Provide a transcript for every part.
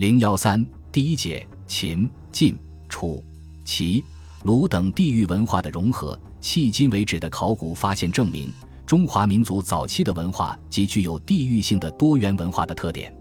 零幺三第一节秦、晋、楚、齐、鲁等地域文化的融合。迄今为止的考古发现证明，中华民族早期的文化即具有地域性的多元文化的特点。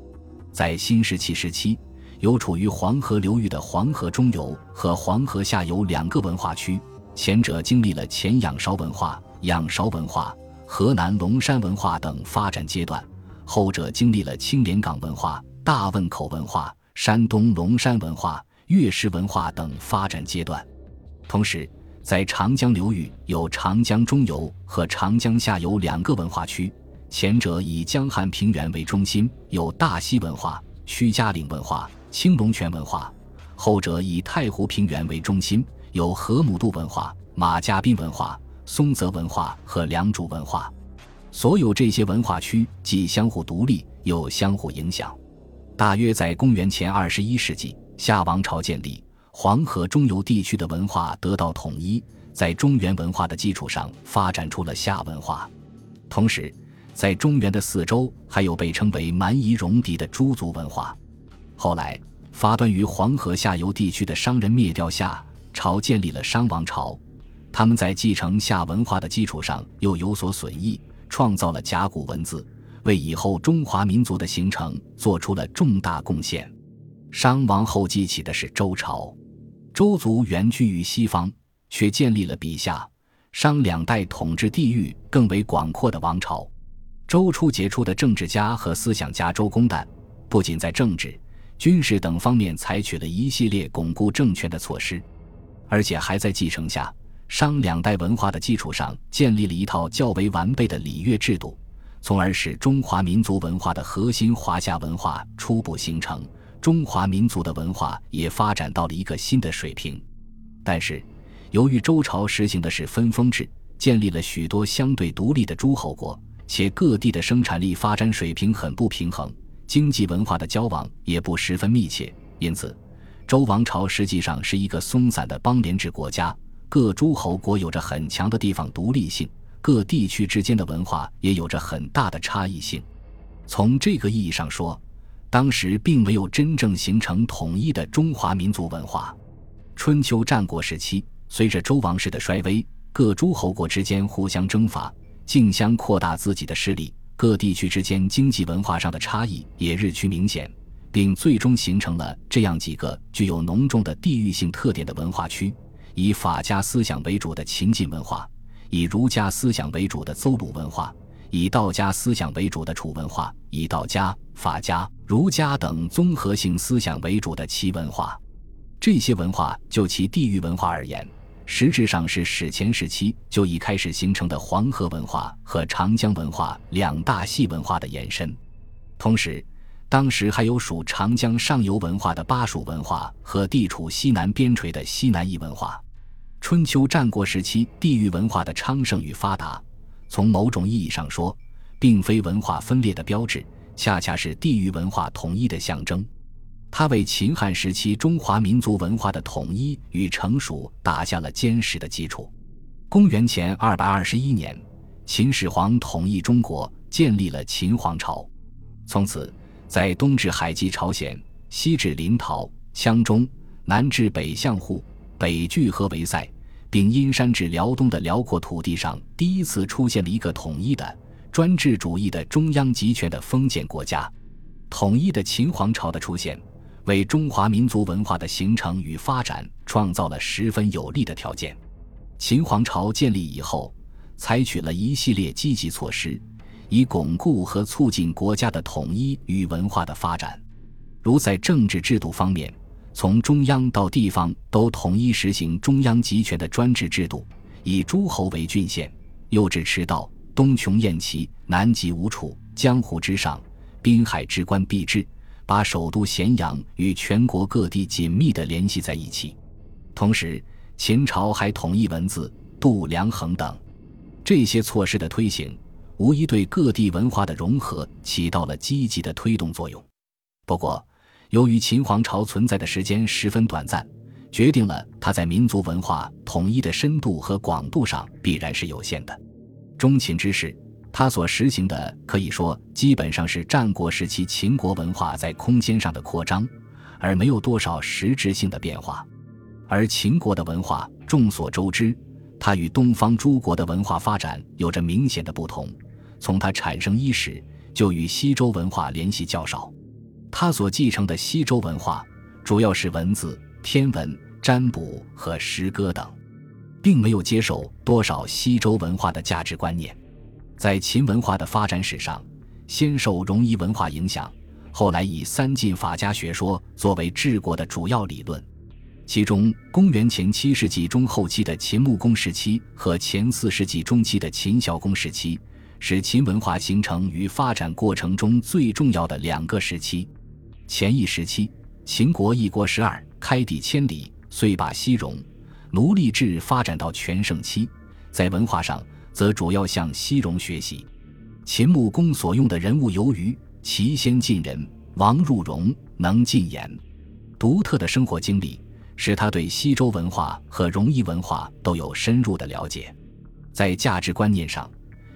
在新石器时期，有处于黄河流域的黄河中游和黄河下游两个文化区，前者经历了前仰韶文化、仰韶文化、河南龙山文化等发展阶段，后者经历了青莲岗文化。大汶口文化、山东龙山文化、月氏文化等发展阶段，同时在长江流域有长江中游和长江下游两个文化区，前者以江汉平原为中心，有大溪文化、屈家岭文化、青龙泉文化；后者以太湖平原为中心，有河姆渡文化、马家浜文化、松泽文化和良渚文化。所有这些文化区既相互独立，又相互影响。大约在公元前二十一世纪，夏王朝建立，黄河中游地区的文化得到统一，在中原文化的基础上发展出了夏文化。同时，在中原的四周还有被称为蛮夷戎狄的诸族文化。后来，发端于黄河下游地区的商人灭掉夏朝，建立了商王朝。他们在继承夏文化的基础上又有所损益，创造了甲骨文字。为以后中华民族的形成做出了重大贡献。商王后继起的是周朝，周族原居于西方，却建立了比夏、商两代统治地域更为广阔的王朝。周初杰出的政治家和思想家周公旦，不仅在政治、军事等方面采取了一系列巩固政权的措施，而且还在继承夏、商两代文化的基础上，建立了一套较为完备的礼乐制度。从而使中华民族文化的核心华夏文化初步形成，中华民族的文化也发展到了一个新的水平。但是，由于周朝实行的是分封制，建立了许多相对独立的诸侯国，且各地的生产力发展水平很不平衡，经济文化的交往也不十分密切，因此，周王朝实际上是一个松散的邦联制国家，各诸侯国有着很强的地方独立性。各地区之间的文化也有着很大的差异性。从这个意义上说，当时并没有真正形成统一的中华民族文化。春秋战国时期，随着周王室的衰微，各诸侯国之间互相征伐，竞相扩大自己的势力，各地区之间经济文化上的差异也日趋明显，并最终形成了这样几个具有浓重的地域性特点的文化区：以法家思想为主的秦晋文化。以儒家思想为主的邹鲁文化，以道家思想为主的楚文化，以道家、法家、儒家等综合性思想为主的齐文化。这些文化就其地域文化而言，实质上是史前时期就已开始形成的黄河文化和长江文化两大系文化的延伸。同时，当时还有属长江上游文化的巴蜀文化和地处西南边陲的西南夷文化。春秋战国时期地域文化的昌盛与发达，从某种意义上说，并非文化分裂的标志，恰恰是地域文化统一的象征。它为秦汉时期中华民族文化的统一与成熟打下了坚实的基础。公元前二百二十一年，秦始皇统一中国，建立了秦皇朝。从此，在东至海及朝鲜，西至临洮、羌中，南至北向户。北距河为塞，并阴山至辽东的辽阔土地上，第一次出现了一个统一的专制主义的中央集权的封建国家。统一的秦皇朝的出现，为中华民族文化的形成与发展创造了十分有利的条件。秦皇朝建立以后，采取了一系列积极措施，以巩固和促进国家的统一与文化的发展，如在政治制度方面。从中央到地方都统一实行中央集权的专制制度，以诸侯为郡县，右至赤道，东穷燕齐，南极吴楚，江湖之上，滨海之关必至，把首都咸阳与全国各地紧密地联系在一起。同时，秦朝还统一文字、度量衡等这些措施的推行，无疑对各地文化的融合起到了积极的推动作用。不过，由于秦皇朝存在的时间十分短暂，决定了它在民族文化统一的深度和广度上必然是有限的。中秦之事，它所实行的可以说基本上是战国时期秦国文化在空间上的扩张，而没有多少实质性的变化。而秦国的文化，众所周知，它与东方诸国的文化发展有着明显的不同。从它产生伊始，就与西周文化联系较少。他所继承的西周文化，主要是文字、天文、占卜和诗歌等，并没有接受多少西周文化的价值观念。在秦文化的发展史上，先受戎夷文化影响，后来以三晋法家学说作为治国的主要理论。其中，公元前七世纪中后期的秦穆公时期和前四世纪中期的秦孝公时期，是秦文化形成与发展过程中最重要的两个时期。前一时期，秦国一国十二，开地千里，遂把西戎奴隶制发展到全盛期，在文化上。则主要向西戎学习。秦穆公所用的人物由于其先晋人，王入戎，能进言，独特的生活经历，使他对西周文化和戎夷文化都有深入的了解。在价值观念上，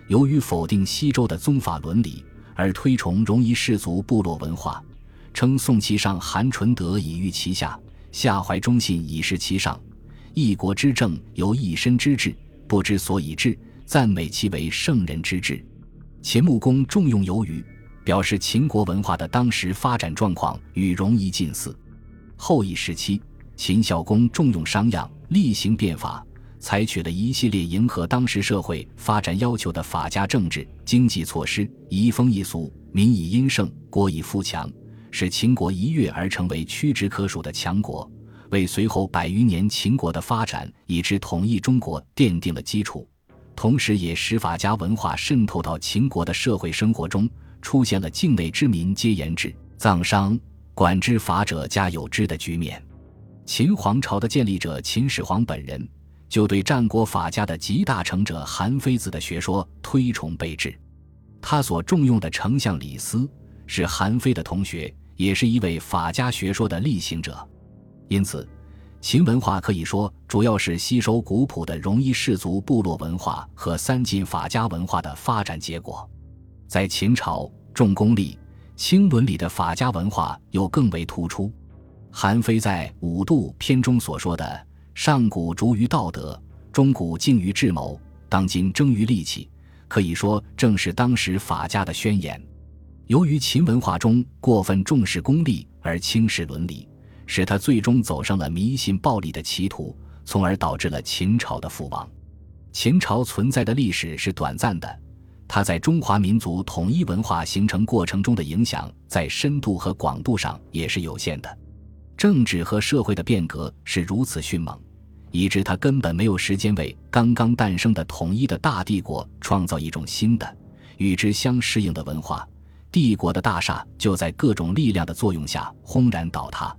由于否定西周的宗法伦理，而推崇戎夷氏族部落文化，称宋其上韩纯德以御其下，下怀忠信以示其上，一国之政由一身之治，不知所以治。赞美其为圣人之治。秦穆公重用由于，表示秦国文化的当时发展状况与戎夷近似。后一时期，秦孝公重用商鞅，厉行变法，采取了一系列迎合当时社会发展要求的法家政治、经济措施，移风易俗，民以殷盛，国以富强，使秦国一跃而成为屈指可数的强国，为随后百余年秦国的发展以至统一中国奠定了基础。同时，也使法家文化渗透到秦国的社会生活中，出现了境内之民皆言之，葬商管之法者家有之的局面。秦皇朝的建立者秦始皇本人，就对战国法家的集大成者韩非子的学说推崇备至。他所重用的丞相李斯是韩非的同学，也是一位法家学说的力行者，因此。秦文化可以说主要是吸收古朴的戎夷氏族部落文化和三晋法家文化的发展结果。在秦朝，重功利、轻伦理的法家文化又更为突出。韩非在《五度篇》中所说的“上古逐于道德，中古敬于智谋，当今争于利器”，可以说正是当时法家的宣言。由于秦文化中过分重视功利而轻视伦理。使他最终走上了迷信暴力的歧途，从而导致了秦朝的覆亡。秦朝存在的历史是短暂的，它在中华民族统一文化形成过程中的影响，在深度和广度上也是有限的。政治和社会的变革是如此迅猛，以致他根本没有时间为刚刚诞生的统一的大帝国创造一种新的、与之相适应的文化。帝国的大厦就在各种力量的作用下轰然倒塌。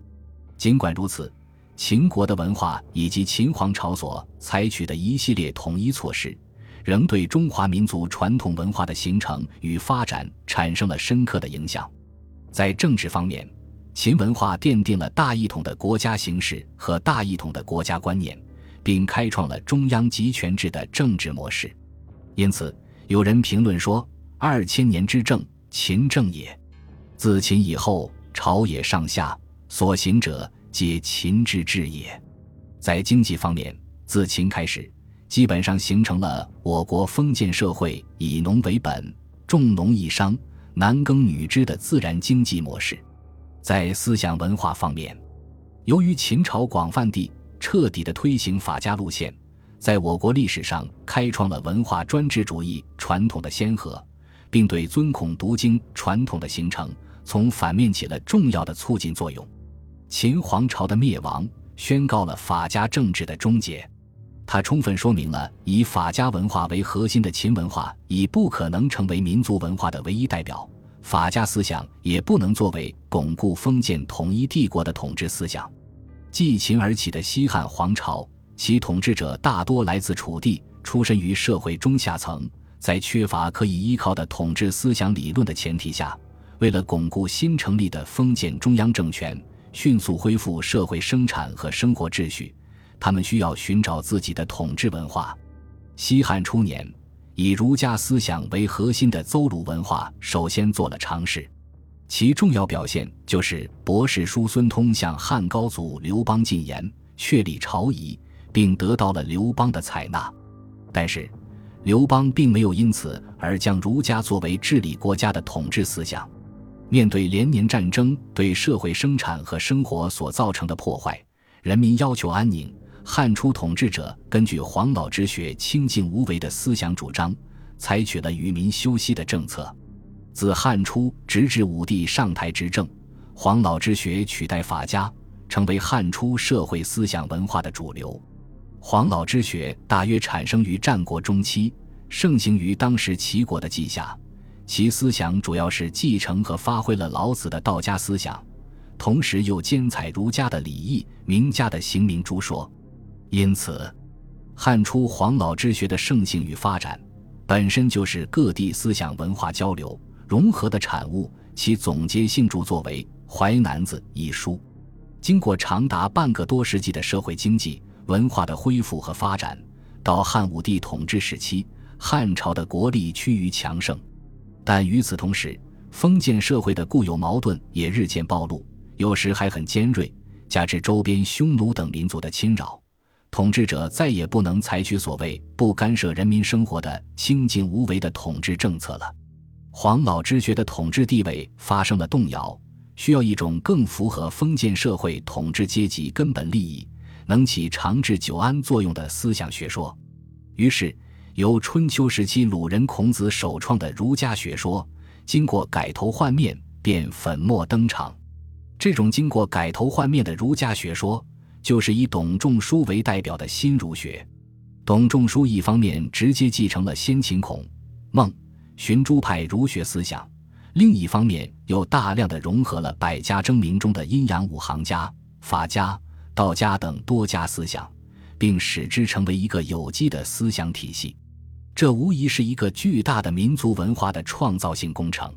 尽管如此，秦国的文化以及秦皇朝所采取的一系列统一措施，仍对中华民族传统文化的形成与发展产生了深刻的影响。在政治方面，秦文化奠定了大一统的国家形式和大一统的国家观念，并开创了中央集权制的政治模式。因此，有人评论说：“二千年之政，秦政也。自秦以后，朝野上下。”所行者皆秦之治也。在经济方面，自秦开始，基本上形成了我国封建社会以农为本、重农抑商、男耕女织的自然经济模式。在思想文化方面，由于秦朝广泛地、彻底地推行法家路线，在我国历史上开创了文化专制主义传统的先河，并对尊孔读经传统的形成，从反面起了重要的促进作用。秦皇朝的灭亡宣告了法家政治的终结，它充分说明了以法家文化为核心的秦文化已不可能成为民族文化的唯一代表，法家思想也不能作为巩固封建统一帝国的统治思想。继秦而起的西汉皇朝，其统治者大多来自楚地，出身于社会中下层，在缺乏可以依靠的统治思想理论的前提下，为了巩固新成立的封建中央政权。迅速恢复社会生产和生活秩序，他们需要寻找自己的统治文化。西汉初年，以儒家思想为核心的邹鲁文化首先做了尝试。其重要表现就是博士叔孙通向汉高祖刘邦进言，确立朝仪，并得到了刘邦的采纳。但是，刘邦并没有因此而将儒家作为治理国家的统治思想。面对连年战争对社会生产和生活所造成的破坏，人民要求安宁。汉初统治者根据黄老之学清静无为的思想主张，采取了与民休息的政策。自汉初直至武帝上台执政，黄老之学取代法家，成为汉初社会思想文化的主流。黄老之学大约产生于战国中期，盛行于当时齐国的稷下。其思想主要是继承和发挥了老子的道家思想，同时又兼采儒家的礼义、名家的刑名诸说。因此，汉初黄老之学的盛行与发展，本身就是各地思想文化交流。融合的产物，其总结性著作为《淮南子》一书。经过长达半个多世纪的社会经济文化的恢复和发展，到汉武帝统治时期，汉朝的国力趋于强盛。但与此同时，封建社会的固有矛盾也日渐暴露，有时还很尖锐。加之周边匈奴等民族的侵扰，统治者再也不能采取所谓不干涉人民生活的清静无为的统治政策了。黄老之学的统治地位发生了动摇，需要一种更符合封建社会统治阶级根本利益、能起长治久安作用的思想学说。于是，由春秋时期鲁人孔子首创的儒家学说，经过改头换面，便粉墨登场。这种经过改头换面的儒家学说，就是以董仲舒为代表的新儒学。董仲舒一方面直接继承了先秦孔孟。寻诸派儒学思想，另一方面又大量的融合了百家争鸣中的阴阳五行家、法家、道家等多家思想，并使之成为一个有机的思想体系。这无疑是一个巨大的民族文化的创造性工程。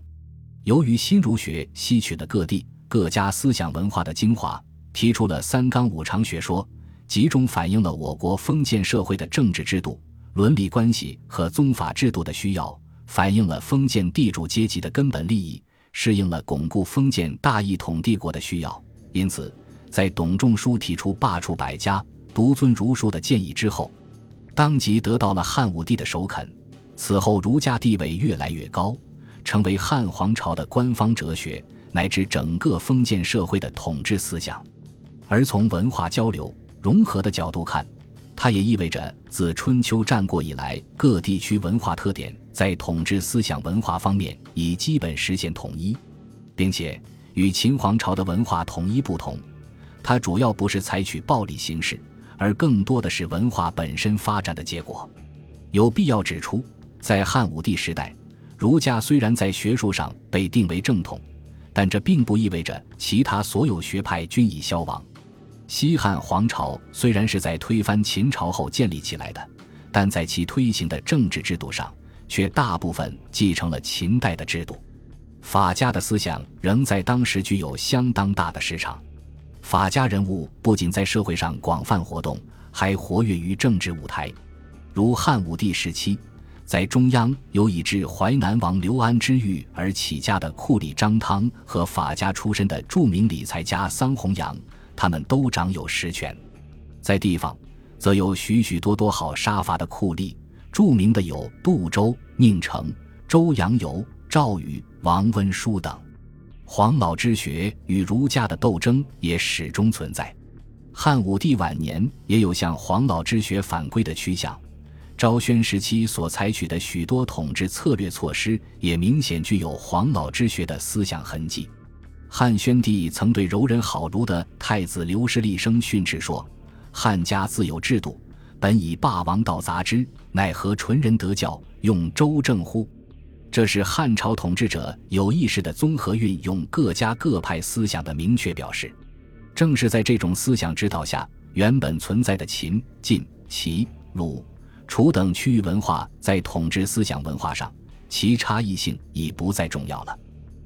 由于新儒学吸取了各地各家思想文化的精华，提出了三纲五常学说，集中反映了我国封建社会的政治制度、伦理关系和宗法制度的需要。反映了封建地主阶级的根本利益，适应了巩固封建大一统帝国的需要。因此，在董仲舒提出罢黜百家、独尊儒术的建议之后，当即得到了汉武帝的首肯。此后，儒家地位越来越高，成为汉皇朝的官方哲学，乃至整个封建社会的统治思想。而从文化交流融合的角度看，它也意味着自春秋战国以来，各地区文化特点。在统治思想文化方面已基本实现统一，并且与秦皇朝的文化统一不同，它主要不是采取暴力形式，而更多的是文化本身发展的结果。有必要指出，在汉武帝时代，儒家虽然在学术上被定为正统，但这并不意味着其他所有学派均已消亡。西汉皇朝虽然是在推翻秦朝后建立起来的，但在其推行的政治制度上。却大部分继承了秦代的制度，法家的思想仍在当时具有相当大的市场。法家人物不仅在社会上广泛活动，还活跃于政治舞台。如汉武帝时期，在中央有以治淮南王刘安之狱而起家的库里张汤和法家出身的著名理财家桑弘羊，他们都掌有实权。在地方，则有许许多多好杀伐的酷吏。著名的有杜周、宁成、周扬游、赵宇、王温舒等。黄老之学与儒家的斗争也始终存在。汉武帝晚年也有向黄老之学反归的趋向。昭宣时期所采取的许多统治策略措施，也明显具有黄老之学的思想痕迹。汉宣帝曾对柔仁好儒的太子刘氏厉声训斥说：“汉家自有制度。”本以霸王道杂之，奈何纯人得教，用周正乎？这是汉朝统治者有意识的综合运用各家各派思想的明确表示。正是在这种思想指导下，原本存在的秦、晋、齐、鲁、楚等区域文化，在统治思想文化上，其差异性已不再重要了。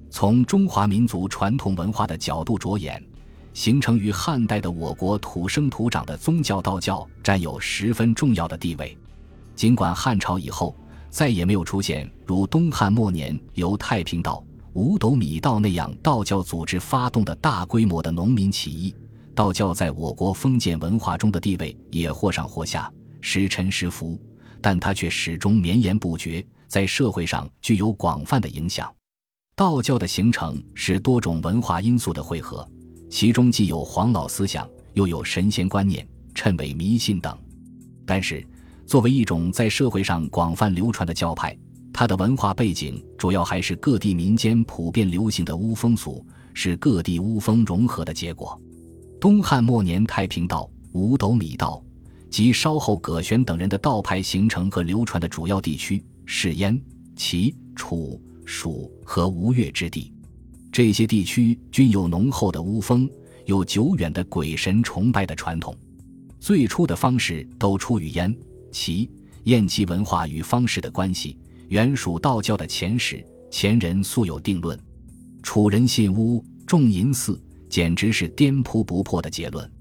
从中华民族传统文化的角度着眼。形成于汉代的我国土生土长的宗教道教占有十分重要的地位。尽管汉朝以后再也没有出现如东汉末年由太平道、五斗米道那样道教组织发动的大规模的农民起义，道教在我国封建文化中的地位也或上或下，时沉时浮，但它却始终绵延不绝，在社会上具有广泛的影响。道教的形成是多种文化因素的汇合，其中既有黄老思想，又有神仙观念、谶纬迷信等。但是，作为一种在社会上广泛流传的教派，它的文化背景主要还是各地民间普遍流行的巫风俗，是各地巫风融合的结果。东汉末年，太平道、五斗米道及稍后葛玄等人的道派形成和流传的主要地区是燕、齐、楚、蜀和吴越之地。这些地区均有浓厚的巫风，有久远的鬼神崇拜的传统。最初的方式都出于燕、其、燕齐文化与方式的关系。原属道教的前史，前人素有定论。楚人信巫，重淫祀，简直是颠扑不破的结论。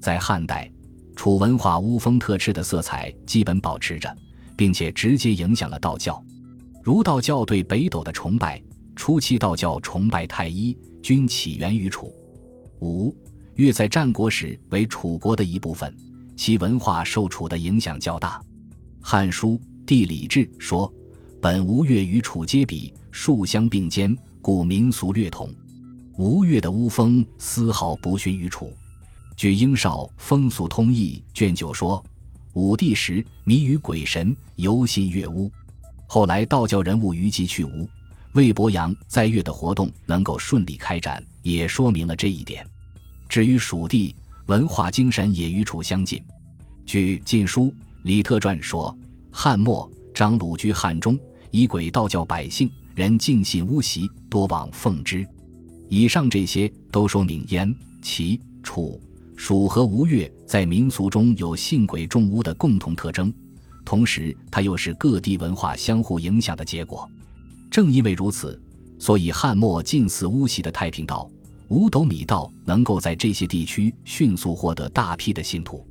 在汉代，楚文化巫风特质的色彩基本保持着，并且直接影响了道教。儒道教对北斗的崇拜，初期道教崇拜太一，均起源于楚。五越在战国时为楚国的一部分，其文化受楚的影响较大。《汉书·地理志》说。本吴越与楚皆比，数相并兼，故民俗略同。吴越的巫风丝毫不逊于楚。据英少《风俗通义》卷九说，武帝时迷于鬼神，游信越巫。后来道教人物于集去吴，魏伯阳在越的活动能够顺利开展，也说明了这一点。至于蜀地文化精神也与楚相近。据《晋书·李特传》说，汉末张鲁居汉中。以鬼道教百姓人尽信巫习，多往奉之。以上这些都说明燕、齐、楚、蜀和吴越在民俗中有信鬼重巫的共同特征，同时它又是各地文化相互影响的结果。正因为如此，所以汉末近似巫习的太平道、五斗米道能够在这些地区迅速获得大批的信徒。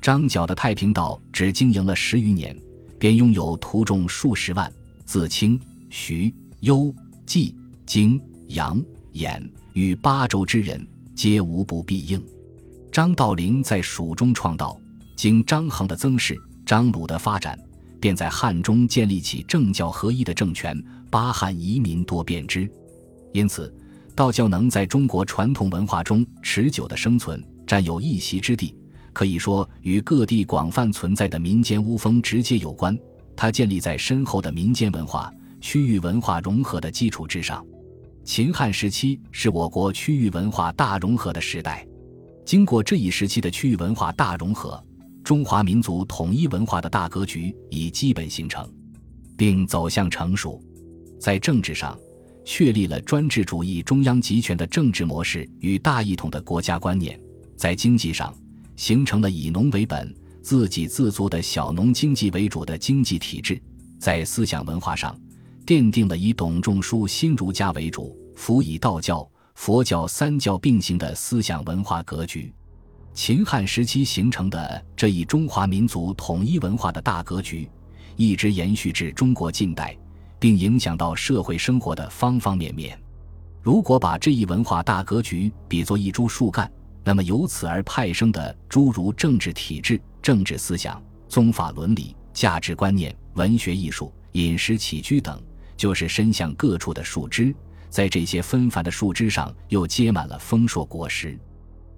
张角的太平道只经营了十余年，便拥有徒众数十万。自清、徐、幽、冀、荆、杨、兖与八州之人，皆无不必应。张道陵在蜀中创道，经张衡的增势，张鲁的发展，便在汉中建立起政教合一的政权，八汉移民多变之。因此，道教能在中国传统文化中持久的生存，占有一席之地，可以说与各地广泛存在的民间巫风直接有关。它建立在深厚的民间文化、区域文化融合的基础之上。秦汉时期是我国区域文化大融合的时代。经过这一时期的区域文化大融合，中华民族统一文化的大格局已基本形成，并走向成熟。在政治上，确立了专制主义中央集权的政治模式与大一统的国家观念；在经济上，形成了以农为本。自给自足的小农经济为主的经济体制，在思想文化上，奠定了以董仲舒新儒家为主，辅以道教、佛教三教并行的思想文化格局。秦汉时期形成的这一中华民族统一文化的大格局，一直延续至中国近代，并影响到社会生活的方方面面。如果把这一文化大格局比作一株树干，那么由此而派生的诸如政治体制。政治思想、宗法伦理、价值观念、文学艺术、饮食起居等，就是伸向各处的树枝。在这些纷繁的树枝上，又结满了丰硕果实。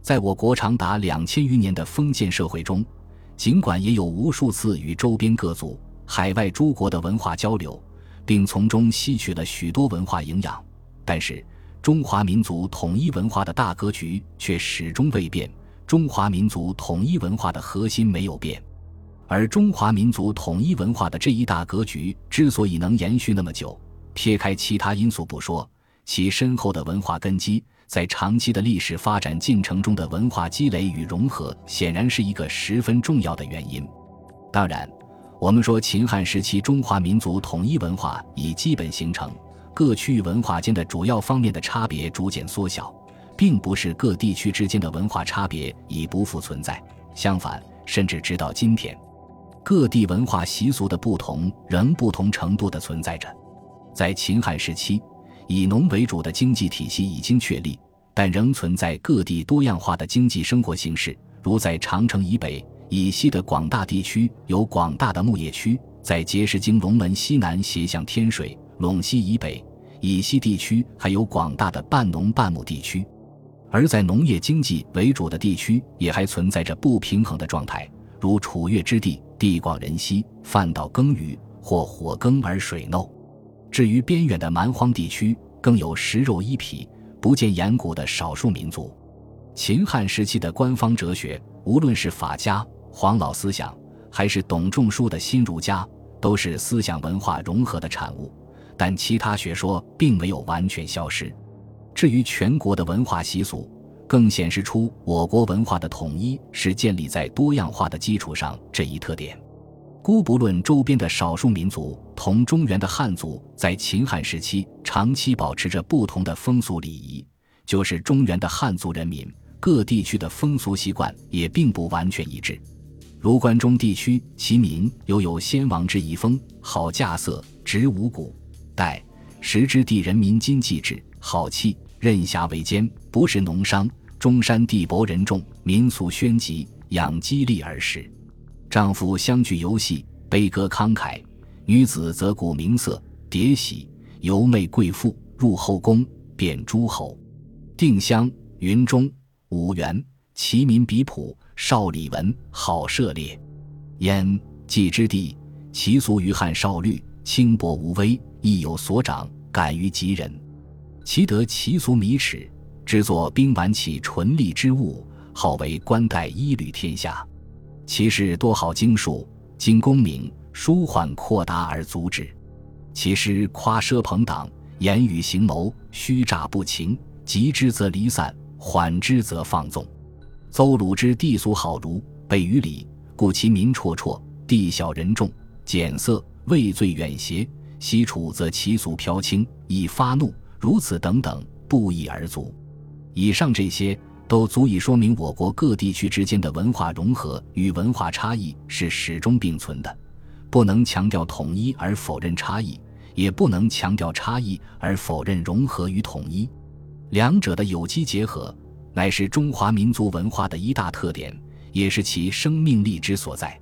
在我国长达两千余年的封建社会中，尽管也有无数次与周边各族、海外诸国的文化交流，并从中吸取了许多文化营养，但是中华民族统一文化的大格局却始终未变。中华民族统一文化的核心没有变，而中华民族统一文化的这一大格局之所以能延续那么久，撇开其他因素不说，其深厚的文化根基，在长期的历史发展进程中的文化积累与融合，显然是一个十分重要的原因。当然，我们说秦汉时期中华民族统一文化已基本形成，各区域文化间的主要方面的差别逐渐缩小。并不是各地区之间的文化差别已不复存在，相反，甚至直到今天，各地文化习俗的不同仍不同程度的存在着。在秦汉时期，以农为主的经济体系已经确立，但仍存在各地多样化的经济生活形式。如在长城以北、以西的广大地区，有广大的牧业区；在碣石经龙门西南斜向天水、陇西以北、以西地区，还有广大的半农半牧地区。而在农业经济为主的地区，也还存在着不平衡的状态，如楚越之地，地广人稀，泛稻耕耘，或火耕而水耨。至于边远的蛮荒地区，更有食肉衣皮、不见眼骨的少数民族。秦汉时期的官方哲学，无论是法家、黄老思想，还是董仲舒的新儒家，都是思想文化融合的产物。但其他学说并没有完全消失。至于全国的文化习俗，更显示出我国文化的统一是建立在多样化的基础上这一特点。姑不论周边的少数民族同中原的汉族在秦汉时期长期保持着不同的风俗礼仪，就是中原的汉族人民各地区的风俗习惯也并不完全一致。如关中地区，其民犹有先王之遗风，好稼穑，植五谷；代时之地人民今祭之，好气。任侠为奸，不是农商。中山地薄人众，民俗宣集，养激励而食。丈夫相聚游戏，悲歌慷慨；女子则顾名色，迭喜，游媚贵妇，入后宫，变诸侯。定襄、云中、五原，其民比朴，少礼文，好涉猎。燕、冀之地，其俗于汉少律，轻薄无威，亦有所长，敢于及人。其得其俗米尺，制作冰碗器纯利之物，号为冠带一履天下。其事多好经术，经功名，舒缓阔达而足之。其诗夸奢朋党，言语行谋，虚诈不情。急之则离散，缓之则放纵。邹鲁之地俗好儒，备于礼，故其民绰绰，地小人众，俭色，畏罪远邪。西楚则其俗飘轻，易发怒。如此等等，不一而足。以上这些都足以说明我国各地区之间的文化融合与文化差异是始终并存的，不能强调统一而否认差异，也不能强调差异而否认融合与统一。两者的有机结合，乃是中华民族文化的一大特点，也是其生命力之所在。